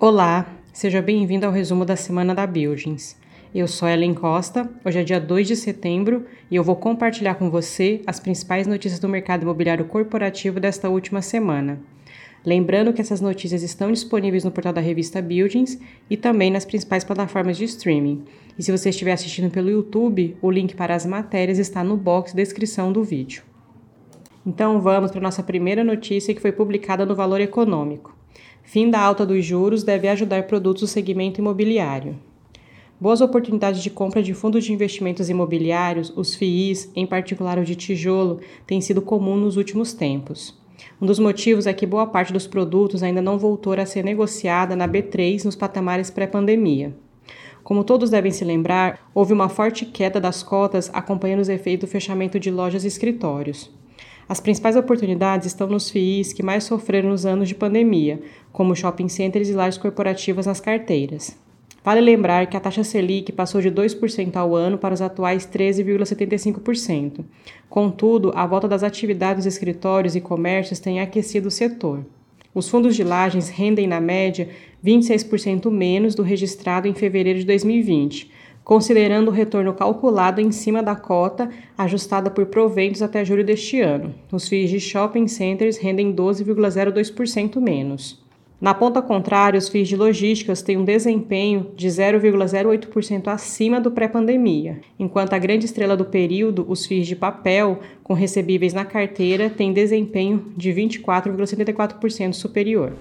Olá, seja bem-vindo ao resumo da semana da Buildings. Eu sou Ellen Costa, hoje é dia 2 de setembro e eu vou compartilhar com você as principais notícias do mercado imobiliário corporativo desta última semana. Lembrando que essas notícias estão disponíveis no portal da revista Buildings e também nas principais plataformas de streaming. E se você estiver assistindo pelo YouTube, o link para as matérias está no box de descrição do vídeo. Então vamos para a nossa primeira notícia que foi publicada no Valor Econômico. Fim da alta dos juros deve ajudar produtos do segmento imobiliário. Boas oportunidades de compra de fundos de investimentos imobiliários, os FIIs, em particular o de tijolo, têm sido comum nos últimos tempos. Um dos motivos é que boa parte dos produtos ainda não voltou a ser negociada na B3 nos patamares pré-pandemia. Como todos devem se lembrar, houve uma forte queda das cotas acompanhando os efeitos do fechamento de lojas e escritórios. As principais oportunidades estão nos FIIs que mais sofreram nos anos de pandemia, como shopping centers e lajes corporativas nas carteiras. Vale lembrar que a taxa Selic passou de 2% ao ano para os atuais 13,75%. Contudo, a volta das atividades dos escritórios e comércios tem aquecido o setor. Os fundos de lajes rendem, na média, 26% menos do registrado em fevereiro de 2020, considerando o retorno calculado em cima da cota ajustada por proventos até julho deste ano. Os FIIs de shopping centers rendem 12,02% menos. Na ponta contrária, os FIIs de logísticas têm um desempenho de 0,08% acima do pré-pandemia, enquanto a grande estrela do período, os FIIs de papel, com recebíveis na carteira, têm desempenho de 24,74% superior.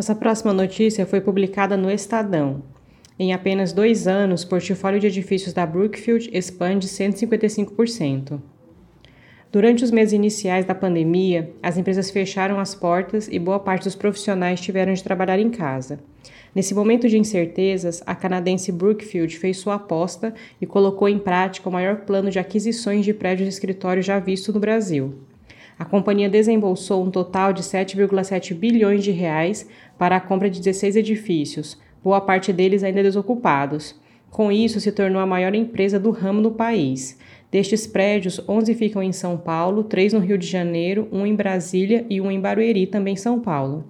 Nossa próxima notícia foi publicada no Estadão. Em apenas dois anos, o portfólio de edifícios da Brookfield expande 155%. Durante os meses iniciais da pandemia, as empresas fecharam as portas e boa parte dos profissionais tiveram de trabalhar em casa. Nesse momento de incertezas, a canadense Brookfield fez sua aposta e colocou em prática o maior plano de aquisições de prédios de escritório já visto no Brasil. A companhia desembolsou um total de 7,7 bilhões de reais para a compra de 16 edifícios, boa parte deles ainda desocupados. Com isso, se tornou a maior empresa do ramo no país. Destes prédios, 11 ficam em São Paulo, 3 no Rio de Janeiro, um em Brasília e um em Barueri, também São Paulo.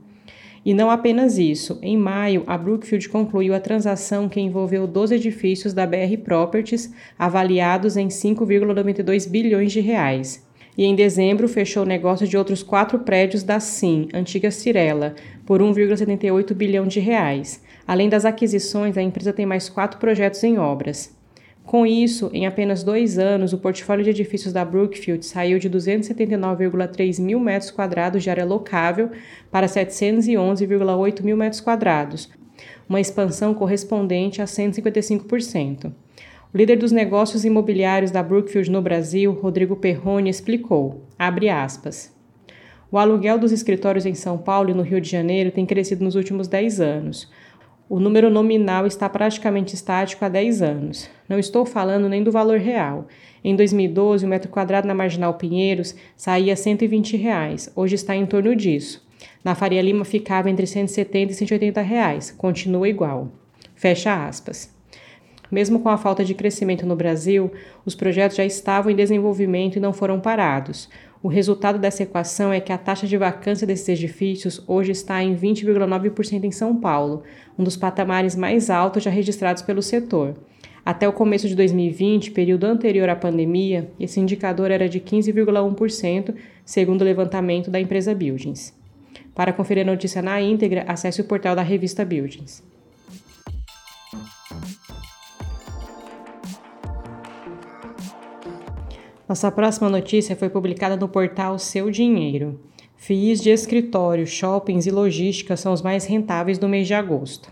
E não apenas isso, em maio, a Brookfield concluiu a transação que envolveu 12 edifícios da BR Properties, avaliados em 5,92 bilhões de reais. E em dezembro fechou o negócio de outros quatro prédios da SIM, antiga Cirela, por 1,78 bilhão de reais. Além das aquisições, a empresa tem mais quatro projetos em obras. Com isso, em apenas dois anos, o portfólio de edifícios da Brookfield saiu de 279,3 mil metros quadrados de área locável para 711,8 mil metros quadrados, uma expansão correspondente a 155%. O líder dos negócios imobiliários da Brookfield no Brasil, Rodrigo Perrone, explicou, aspas, o aluguel dos escritórios em São Paulo e no Rio de Janeiro tem crescido nos últimos 10 anos. O número nominal está praticamente estático há 10 anos. Não estou falando nem do valor real. Em 2012, o metro quadrado na Marginal Pinheiros saía 120 reais. hoje está em torno disso. Na Faria Lima ficava entre 170 e 180 reais, continua igual. Fecha aspas. Mesmo com a falta de crescimento no Brasil, os projetos já estavam em desenvolvimento e não foram parados. O resultado dessa equação é que a taxa de vacância desses edifícios hoje está em 20,9% em São Paulo, um dos patamares mais altos já registrados pelo setor. Até o começo de 2020, período anterior à pandemia, esse indicador era de 15,1%, segundo o levantamento da empresa Buildings. Para conferir a notícia na íntegra, acesse o portal da revista Buildings. Nossa próxima notícia foi publicada no portal Seu Dinheiro. FIIs de escritório, shoppings e logística são os mais rentáveis do mês de agosto.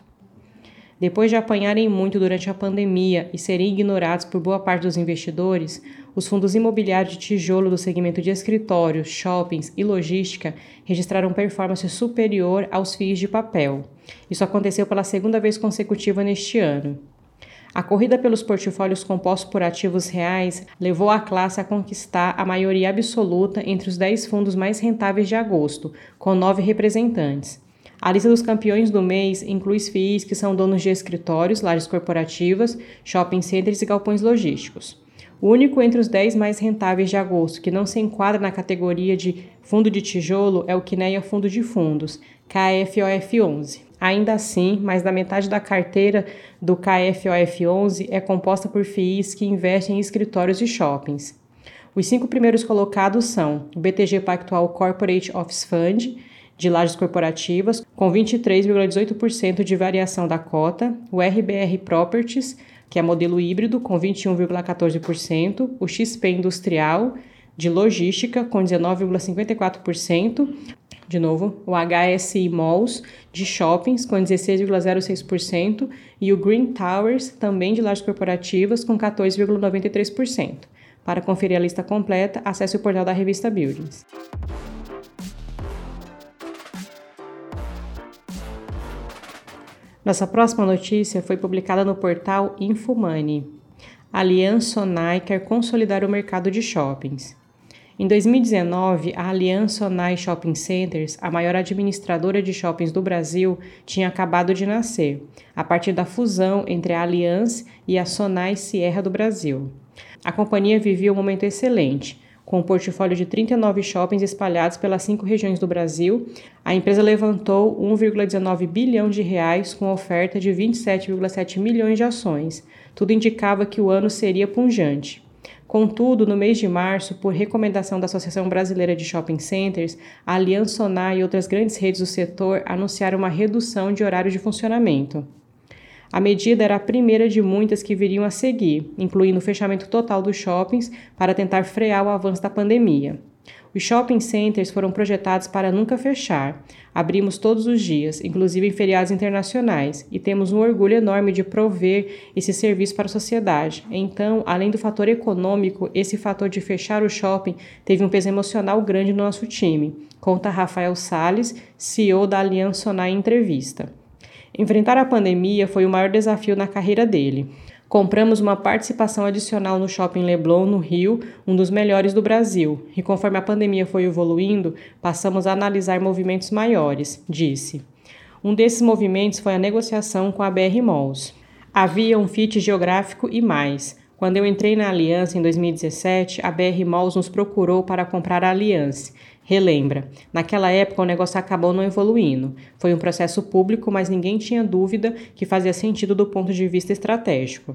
Depois de apanharem muito durante a pandemia e serem ignorados por boa parte dos investidores, os fundos imobiliários de tijolo do segmento de escritórios, shoppings e logística registraram performance superior aos FIIs de papel. Isso aconteceu pela segunda vez consecutiva neste ano. A corrida pelos portfólios compostos por ativos reais levou a classe a conquistar a maioria absoluta entre os 10 fundos mais rentáveis de agosto, com nove representantes. A lista dos campeões do mês inclui FIIs que são donos de escritórios, lajes corporativas, shopping centers e galpões logísticos. O único entre os 10 mais rentáveis de agosto que não se enquadra na categoria de fundo de tijolo é o Quineia Fundo de Fundos, KFOF11. Ainda assim, mais da metade da carteira do KFOF11 é composta por FIIs que investem em escritórios e shoppings. Os cinco primeiros colocados são o BTG Pactual Corporate Office Fund, de lajes corporativas, com 23,18% de variação da cota, o RBR Properties, que é modelo híbrido, com 21,14%, o XP Industrial, de logística, com 19,54%, de novo, o HSI Malls, de shoppings, com 16,06%, e o Green Towers, também de lajes corporativas, com 14,93%. Para conferir a lista completa, acesse o portal da revista Buildings. Nossa próxima notícia foi publicada no portal Infomoney. A Aliança Sonai quer consolidar o mercado de shoppings. Em 2019, a Aliança Sonai Shopping Centers, a maior administradora de shoppings do Brasil, tinha acabado de nascer, a partir da fusão entre a Aliança e a Sonai Sierra do Brasil. A companhia vivia um momento excelente, com um portfólio de 39 shoppings espalhados pelas cinco regiões do Brasil, a empresa levantou 1,19 bilhão de reais com oferta de 27,7 milhões de ações. Tudo indicava que o ano seria punjante. Contudo, no mês de março, por recomendação da Associação Brasileira de Shopping Centers, a Aliança e outras grandes redes do setor anunciaram uma redução de horário de funcionamento. A medida era a primeira de muitas que viriam a seguir, incluindo o fechamento total dos shoppings para tentar frear o avanço da pandemia. Os shopping centers foram projetados para nunca fechar. Abrimos todos os dias, inclusive em feriados internacionais, e temos um orgulho enorme de prover esse serviço para a sociedade. Então, além do fator econômico, esse fator de fechar o shopping teve um peso emocional grande no nosso time, conta Rafael Sales, CEO da Aliança Sonai em entrevista. Enfrentar a pandemia foi o maior desafio na carreira dele. Compramos uma participação adicional no Shopping Leblon, no Rio, um dos melhores do Brasil, e conforme a pandemia foi evoluindo, passamos a analisar movimentos maiores, disse. Um desses movimentos foi a negociação com a BR Malls. Havia um fit geográfico e mais. Quando eu entrei na Aliança em 2017, a BR Malls nos procurou para comprar a Aliança Relembra, naquela época o negócio acabou não evoluindo. Foi um processo público, mas ninguém tinha dúvida que fazia sentido do ponto de vista estratégico.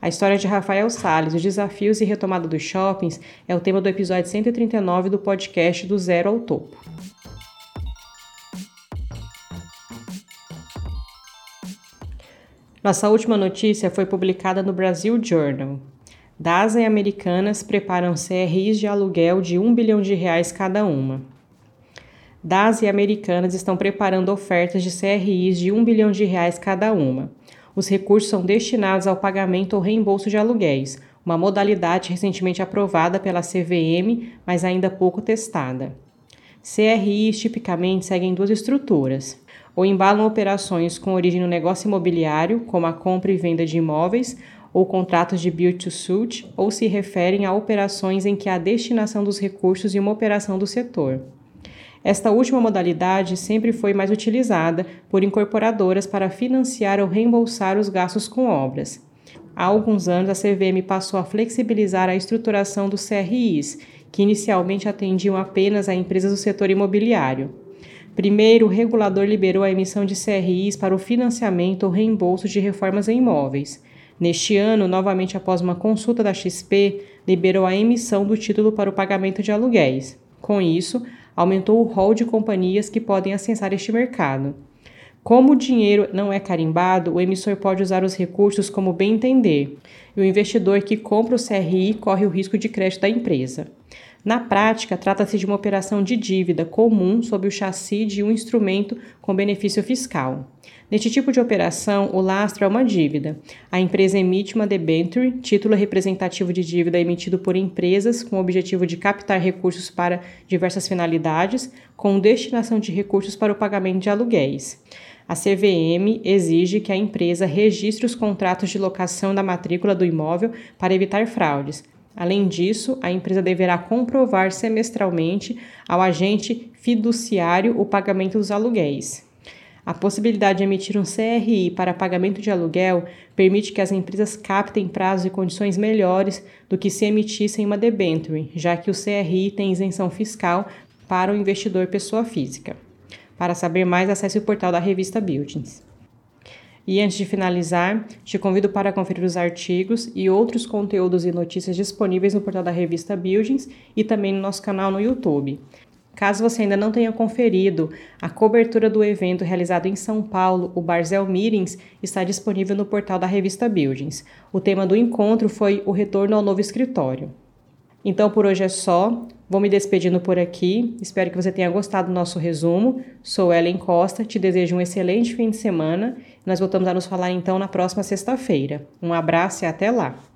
A história de Rafael Salles, os desafios e retomada dos shoppings é o tema do episódio 139 do podcast Do Zero ao Topo. Nossa última notícia foi publicada no Brasil Journal. DASA e Americanas preparam CRIs de aluguel de 1 bilhão de reais cada uma. DASA e Americanas estão preparando ofertas de CRIs de 1 bilhão de reais cada uma. Os recursos são destinados ao pagamento ou reembolso de aluguéis, uma modalidade recentemente aprovada pela CVM, mas ainda pouco testada. CRIs tipicamente seguem duas estruturas. Ou embalam operações com origem no negócio imobiliário, como a compra e venda de imóveis, ou contratos de build to suit, ou se referem a operações em que há destinação dos recursos e uma operação do setor. Esta última modalidade sempre foi mais utilizada por incorporadoras para financiar ou reembolsar os gastos com obras. Há alguns anos, a CVM passou a flexibilizar a estruturação dos CRIs, que inicialmente atendiam apenas a empresas do setor imobiliário. Primeiro, o regulador liberou a emissão de CRIs para o financiamento ou reembolso de reformas em imóveis. Neste ano, novamente após uma consulta da XP, liberou a emissão do título para o pagamento de aluguéis. Com isso, aumentou o rol de companhias que podem acessar este mercado. Como o dinheiro não é carimbado, o emissor pode usar os recursos como bem entender, e o investidor que compra o CRI corre o risco de crédito da empresa. Na prática, trata-se de uma operação de dívida comum sob o chassi de um instrumento com benefício fiscal. Neste tipo de operação, o lastro é uma dívida. A empresa emite uma debenture, título representativo de dívida emitido por empresas com o objetivo de captar recursos para diversas finalidades, com destinação de recursos para o pagamento de aluguéis. A CVM exige que a empresa registre os contratos de locação da matrícula do imóvel para evitar fraudes. Além disso, a empresa deverá comprovar semestralmente ao agente fiduciário o pagamento dos aluguéis. A possibilidade de emitir um CRI para pagamento de aluguel permite que as empresas captem prazos e condições melhores do que se emitissem uma debenture, já que o CRI tem isenção fiscal para o investidor pessoa física. Para saber mais, acesse o portal da revista Buildings. E antes de finalizar, te convido para conferir os artigos e outros conteúdos e notícias disponíveis no portal da revista Buildings e também no nosso canal no YouTube. Caso você ainda não tenha conferido, a cobertura do evento realizado em São Paulo, o Barzel Meetings, está disponível no portal da revista Buildings. O tema do encontro foi o retorno ao novo escritório. Então por hoje é só. Vou me despedindo por aqui. Espero que você tenha gostado do nosso resumo. Sou Ellen Costa, te desejo um excelente fim de semana. Nós voltamos a nos falar então na próxima sexta-feira. Um abraço e até lá!